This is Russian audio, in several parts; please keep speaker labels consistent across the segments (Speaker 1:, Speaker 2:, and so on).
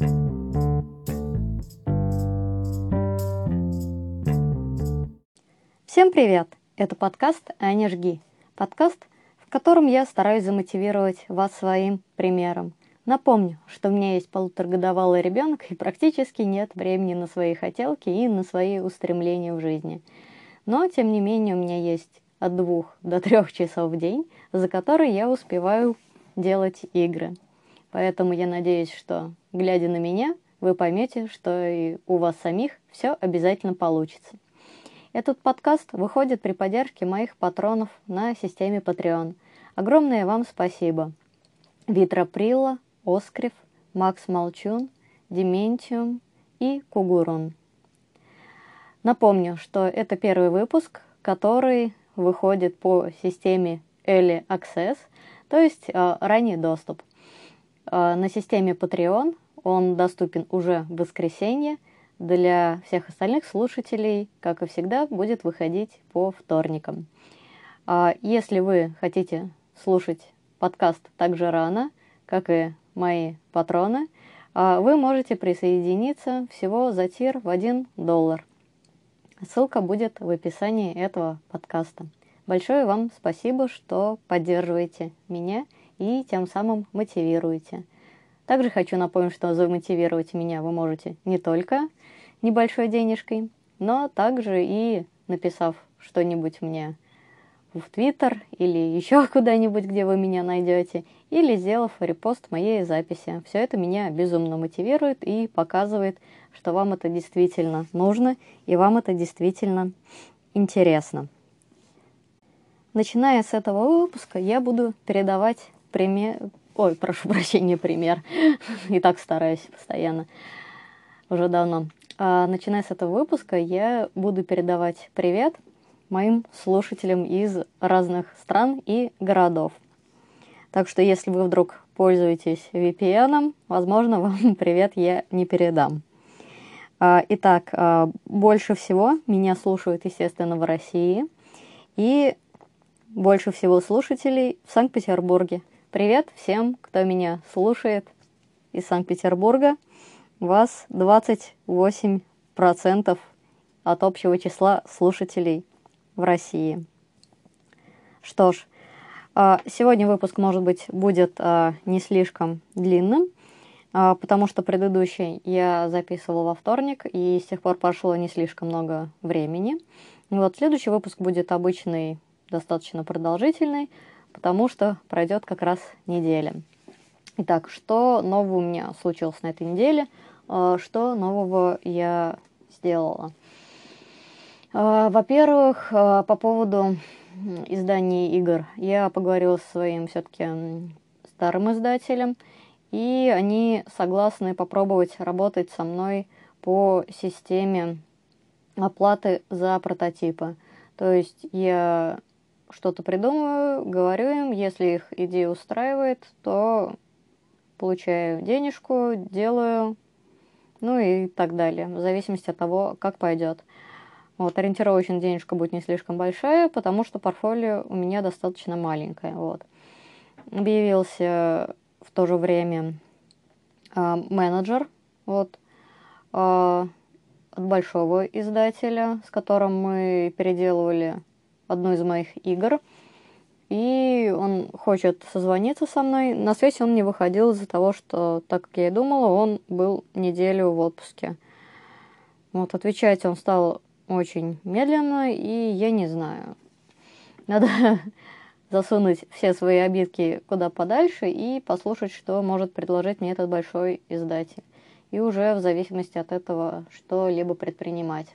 Speaker 1: Всем привет! Это подкаст «Аня жги». Подкаст, в котором я стараюсь замотивировать вас своим примером. Напомню, что у меня есть полуторагодовалый ребенок и практически нет времени на свои хотелки и на свои устремления в жизни. Но, тем не менее, у меня есть от двух до трех часов в день, за которые я успеваю делать игры. Поэтому я надеюсь, что, глядя на меня, вы поймете, что и у вас самих все обязательно получится. Этот подкаст выходит при поддержке моих патронов на системе Patreon. Огромное вам спасибо. Витра Прила, Оскрив, Макс Молчун, Дементиум и Кугурун. Напомню, что это первый выпуск, который выходит по системе Early Access, то есть э, ранний доступ. Э, на системе Patreon он доступен уже в воскресенье. Для всех остальных слушателей, как и всегда, будет выходить по вторникам. Э, если вы хотите слушать подкаст так же рано, как и мои патроны, вы можете присоединиться всего за тир в 1 доллар. Ссылка будет в описании этого подкаста. Большое вам спасибо, что поддерживаете меня и тем самым мотивируете. Также хочу напомнить, что замотивировать меня вы можете не только небольшой денежкой, но также и написав что-нибудь мне в Твиттер или еще куда-нибудь, где вы меня найдете, или сделав репост моей записи. Все это меня безумно мотивирует и показывает, что вам это действительно нужно и вам это действительно интересно. Начиная с этого выпуска я буду передавать пример... Ой, прошу прощения, пример. И так стараюсь постоянно. Уже давно. А, начиная с этого выпуска я буду передавать привет моим слушателям из разных стран и городов. Так что если вы вдруг пользуетесь VPN, возможно, вам привет я не передам. А, итак, а, больше всего меня слушают, естественно, в России. И больше всего слушателей в Санкт-Петербурге. Привет всем, кто меня слушает из Санкт-Петербурга. Вас 28% от общего числа слушателей в России. Что ж, а, сегодня выпуск, может быть, будет а, не слишком длинным, а, потому что предыдущий я записывала во вторник, и с тех пор прошло не слишком много времени. Вот следующий выпуск будет обычный, достаточно продолжительный, потому что пройдет как раз неделя. Итак, что нового у меня случилось на этой неделе? Что нового я сделала? Во-первых, по поводу изданий игр я поговорила со своим все-таки старым издателем, и они согласны попробовать работать со мной по системе оплаты за прототипы. То есть я что-то придумываю, говорю им, если их идея устраивает, то получаю денежку, делаю, ну и так далее, в зависимости от того, как пойдет. Вот, ориентировочно денежка будет не слишком большая, потому что портфолио у меня достаточно маленькое. Вот. Объявился в то же время э, менеджер вот, э, от большого издателя, с которым мы переделывали одну из моих игр. И он хочет созвониться со мной. На связь он не выходил из-за того, что, так как я и думала, он был неделю в отпуске. Вот, отвечать он стал очень медленно, и я не знаю. Надо засунуть все свои обидки куда подальше и послушать, что может предложить мне этот большой издатель. И уже в зависимости от этого что-либо предпринимать.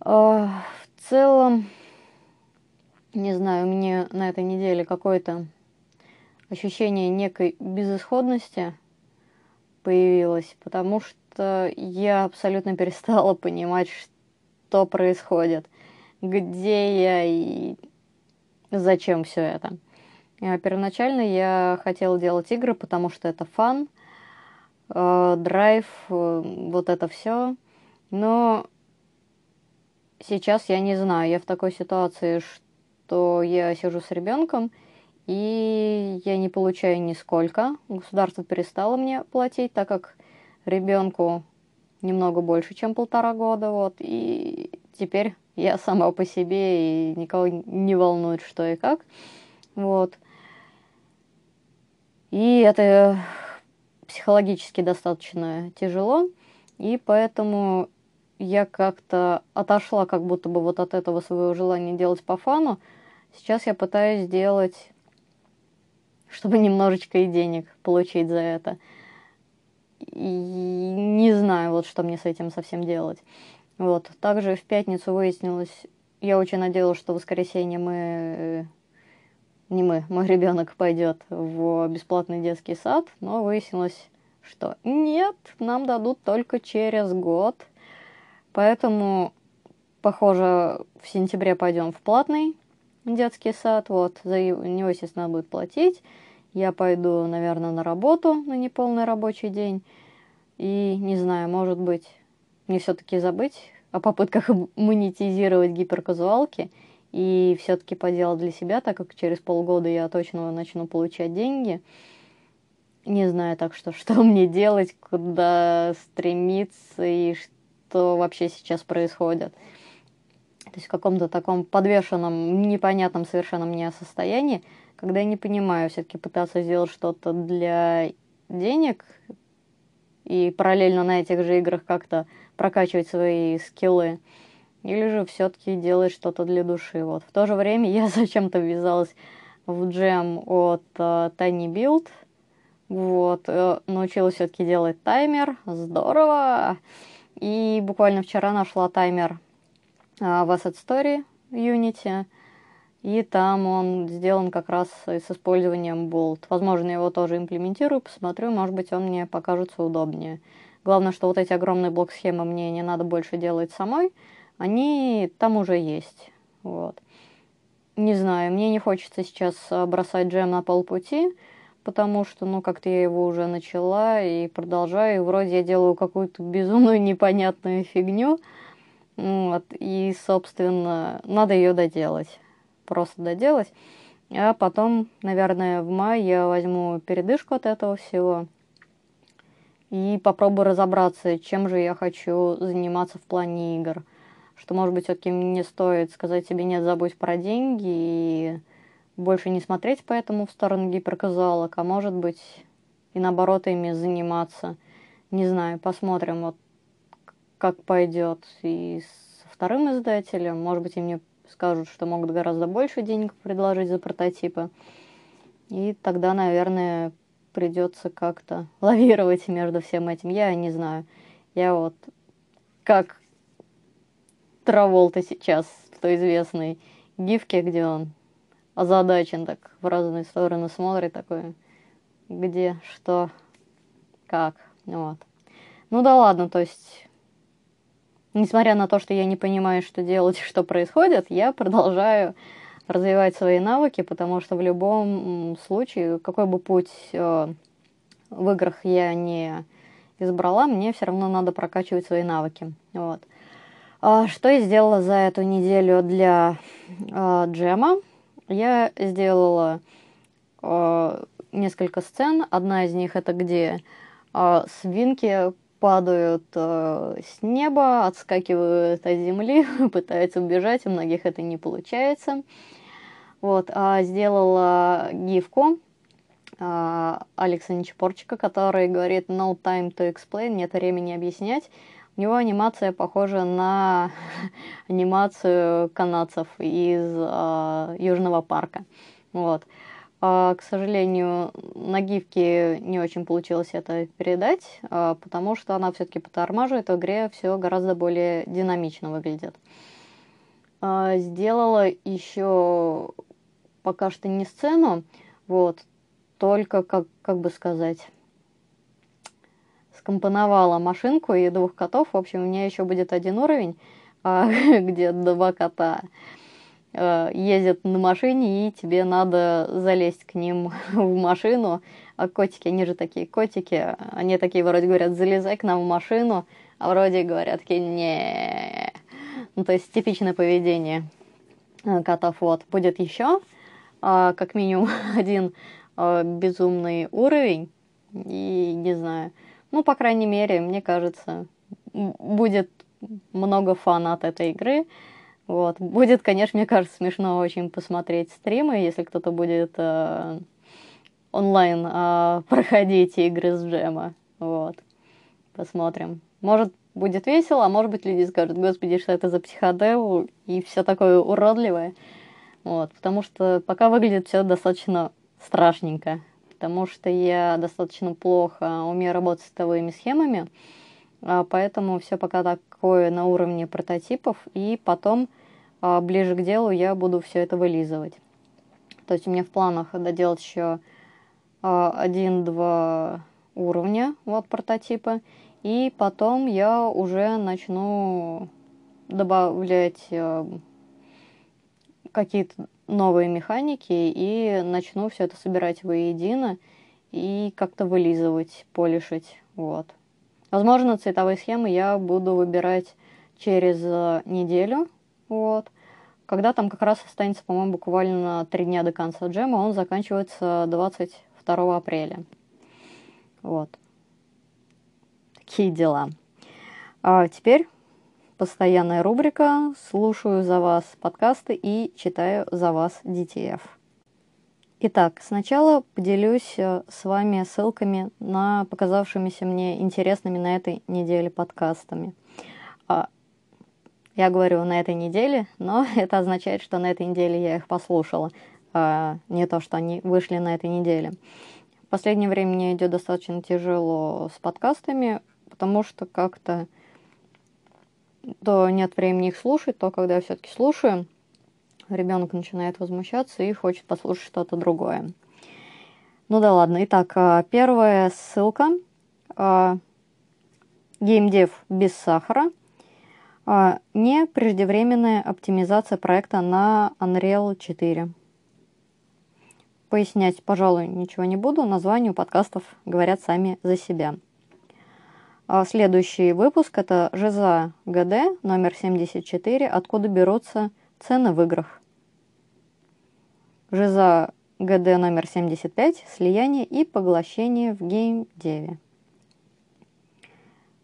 Speaker 1: А, в целом, не знаю, у меня на этой неделе какое-то ощущение некой безысходности появилось, потому что я абсолютно перестала понимать, что происходит, где я и зачем все это. А первоначально я хотела делать игры, потому что это фан, э, драйв, э, вот это все. Но сейчас я не знаю, я в такой ситуации, что я сижу с ребенком, и я не получаю нисколько. Государство перестало мне платить, так как ребенку немного больше, чем полтора года, вот, и теперь я сама по себе, и никого не волнует, что и как, вот. И это психологически достаточно тяжело, и поэтому я как-то отошла как будто бы вот от этого своего желания делать по фану. Сейчас я пытаюсь сделать, чтобы немножечко и денег получить за это. И не знаю, вот что мне с этим совсем делать. Вот. Также в пятницу выяснилось, я очень надеялась, что в воскресенье мы не мы, мой ребенок пойдет в бесплатный детский сад, но выяснилось, что нет, нам дадут только через год. Поэтому, похоже, в сентябре пойдем в платный детский сад. Вот, за него, естественно, будет платить. Я пойду, наверное, на работу на неполный рабочий день. И не знаю, может быть, мне все-таки забыть о попытках монетизировать гиперказуалки – и все-таки поделать для себя, так как через полгода я точно начну получать деньги. Не знаю так что, что мне делать, куда стремиться и что вообще сейчас происходит. То есть в каком-то таком подвешенном, непонятном совершенно мне состоянии, когда я не понимаю, все-таки пытаться сделать что-то для денег и параллельно на этих же играх как-то прокачивать свои скиллы – или же все-таки делать что-то для души. Вот. В то же время я зачем-то ввязалась в джем от uh, Tiny Build. Вот, uh, научилась все-таки делать таймер. Здорово! И буквально вчера нашла таймер uh, в Asset Story Unity. И там он сделан как раз с использованием Bolt. Возможно, его тоже имплементирую, посмотрю, может быть, он мне покажется удобнее. Главное, что вот эти огромные блок-схемы мне не надо больше делать самой, они там уже есть. Вот. Не знаю, мне не хочется сейчас а, бросать джем на полпути, потому что, ну, как-то я его уже начала и продолжаю, и вроде я делаю какую-то безумную непонятную фигню, вот, и, собственно, надо ее доделать, просто доделать, а потом, наверное, в мае я возьму передышку от этого всего и попробую разобраться, чем же я хочу заниматься в плане игр – что, может быть, все-таки не стоит сказать себе «нет, забудь про деньги» и больше не смотреть поэтому в сторону гиперказуалок, а может быть и наоборот ими заниматься. Не знаю, посмотрим, вот как пойдет и со вторым издателем. Может быть, и мне скажут, что могут гораздо больше денег предложить за прототипы. И тогда, наверное, придется как-то лавировать между всем этим. Я не знаю. Я вот как Траволта сейчас в той известной гифке, где он озадачен так в разные стороны смотрит, такой, где, что, как, вот. Ну да ладно, то есть, несмотря на то, что я не понимаю, что делать, что происходит, я продолжаю развивать свои навыки, потому что в любом случае, какой бы путь э, в играх я не избрала, мне все равно надо прокачивать свои навыки. Вот. А, что я сделала за эту неделю для э, джема? Я сделала э, несколько сцен. Одна из них это где э, свинки падают э, с неба, отскакивают от земли, пытаются убежать, у многих это не получается. Вот, а сделала гифку э, Алекса Нечепорчика, который говорит «no time to explain», нет времени объяснять. У него анимация похожа на анимацию канадцев из э, Южного парка. Вот. А, к сожалению, на гифке не очень получилось это передать, а, потому что она все-таки по тормажу, в игре все гораздо более динамично выглядит. А, сделала еще пока что не сцену, вот, только, как, как бы сказать, скомпоновала машинку и двух котов. В общем, у меня еще будет один уровень, а, где два кота э, ездят на машине, и тебе надо залезть к ним в машину. А котики, они же такие котики, они такие вроде говорят, залезай к нам в машину, а вроде говорят такие, не Ну, то есть типичное поведение э, котов. Вот, будет еще а, как минимум один а, безумный уровень. И не знаю. Ну, по крайней мере, мне кажется, будет много фана от этой игры. Вот. Будет, конечно, мне кажется, смешно очень посмотреть стримы, если кто-то будет э, онлайн э, проходить игры с джема. Вот. Посмотрим. Может, будет весело, а может быть, люди скажут, господи, что это за психодел и все такое уродливое. Вот. Потому что пока выглядит все достаточно страшненько. Потому что я достаточно плохо умею работать с цветовыми схемами. А, поэтому все пока такое на уровне прототипов. И потом а ближе к делу я буду все это вылизывать. То есть у меня в планах доделать еще а, один-два уровня вот прототипа, и потом я уже начну добавлять какие-то новые механики и начну все это собирать воедино и как-то вылизывать, полишить, вот. Возможно, цветовые схемы я буду выбирать через неделю, вот. Когда там как раз останется, по-моему, буквально три дня до конца джема, он заканчивается 22 апреля. Вот. Такие дела. А теперь постоянная рубрика «Слушаю за вас подкасты и читаю за вас DTF». Итак, сначала поделюсь э, с вами ссылками на показавшимися мне интересными на этой неделе подкастами. А, я говорю на этой неделе, но это означает, что на этой неделе я их послушала, а не то, что они вышли на этой неделе. В последнее время мне идет достаточно тяжело с подкастами, потому что как-то то нет времени их слушать, то когда я все-таки слушаю, ребенок начинает возмущаться и хочет послушать что-то другое. Ну да ладно. Итак, а, первая ссылка. Геймдев без сахара. А, не преждевременная оптимизация проекта на Unreal 4. Пояснять, пожалуй, ничего не буду. Названия у подкастов говорят сами за себя. А следующий выпуск – это ЖЗА ГД номер 74 «Откуда берутся цены в играх». ЖЗА ГД номер 75 «Слияние и поглощение в геймдеве».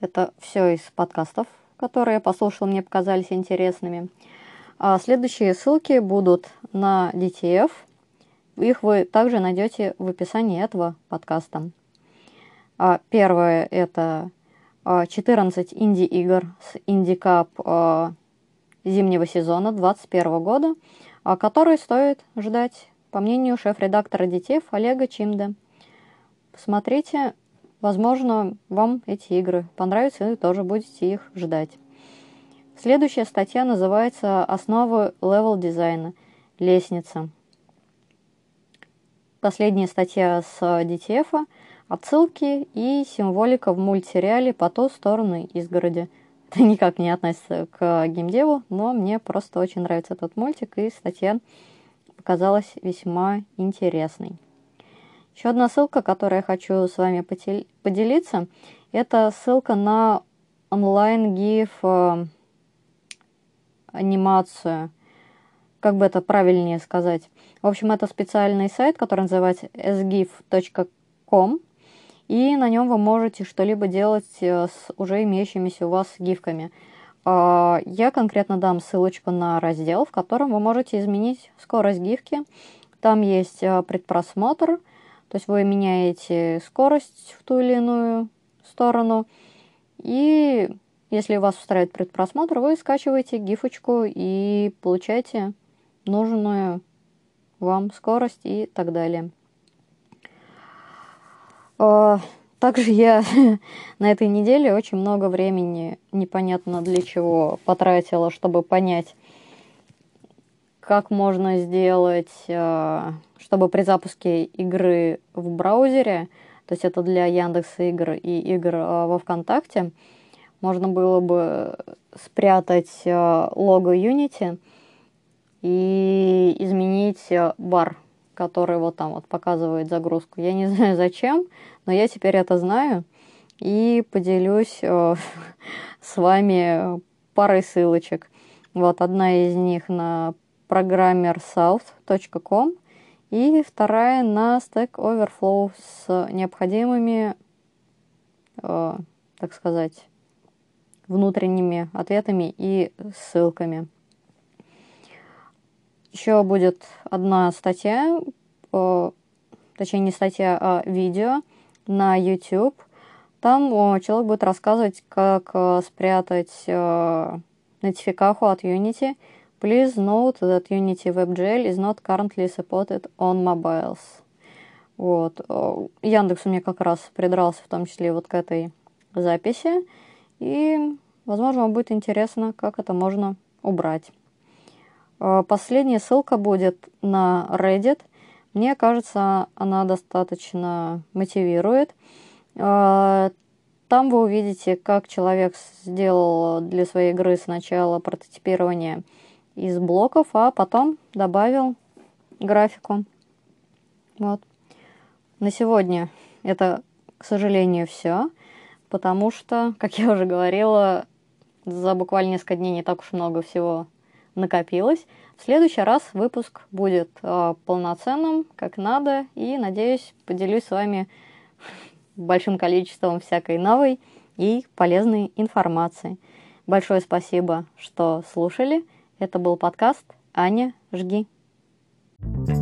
Speaker 1: Это все из подкастов которые я послушала, мне показались интересными. А следующие ссылки будут на DTF. Их вы также найдете в описании этого подкаста. А первое – это 14 а, инди-игр с инди-кап а, зимнего сезона 2021 года, а, которые стоит ждать, по мнению шеф-редактора DTF Олега Чимда. Посмотрите, Возможно, вам эти игры понравятся, и вы тоже будете их ждать. Следующая статья называется «Основы level-дизайна. Лестница». Последняя статья с DTF, отсылки и символика в мультсериале «По ту сторону изгороди». Это никак не относится к геймдеву, но мне просто очень нравится этот мультик, и статья показалась весьма интересной. Еще одна ссылка, которую я хочу с вами поделиться, это ссылка на онлайн-гиф э, анимацию. Как бы это правильнее сказать? В общем, это специальный сайт, который называется sgif.com, и на нем вы можете что-либо делать э, с уже имеющимися у вас гифками. А, я конкретно дам ссылочку на раздел, в котором вы можете изменить скорость гифки. Там есть э, предпросмотр, то есть вы меняете скорость в ту или иную сторону. И если вас устраивает предпросмотр, вы скачиваете гифочку и получаете нужную вам скорость и так далее. А, также я на этой неделе очень много времени, непонятно для чего, потратила, чтобы понять, как можно сделать а, чтобы при запуске игры в браузере, то есть это для Яндекса игр и игр а, во ВКонтакте, можно было бы спрятать лого Unity и изменить бар, который вот там вот показывает загрузку. Я не знаю зачем, но я теперь это знаю и поделюсь с вами парой ссылочек. Вот одна из них на программерсouth.com – И вторая на Stack Overflow с необходимыми, э, так сказать, внутренними ответами и ссылками. Еще будет одна статья, э, точнее не статья, а видео на YouTube. Там человек будет рассказывать, как э, спрятать э, нотификаху от Unity. Please note that Unity WebGL is not currently supported on mobiles. Вот. Э, Яндекс у меня как раз придрался в том числе вот к этой записи. И, возможно, вам будет интересно, как это можно убрать. Последняя ссылка будет на Reddit. Мне кажется, она достаточно мотивирует. Э, там вы увидите, как человек сделал для своей игры сначала прототипирование из блоков, а потом добавил графику. Вот. На сегодня это, к сожалению, все, потому что, как я уже говорила, за буквально несколько дней не так уж много всего накопилось. В следующий раз выпуск будет э, полноценным, как надо, и, надеюсь, поделюсь с вами большим количеством всякой новой и полезной информации. Большое спасибо, что слушали. Это был подкаст «Аня, жги». thank you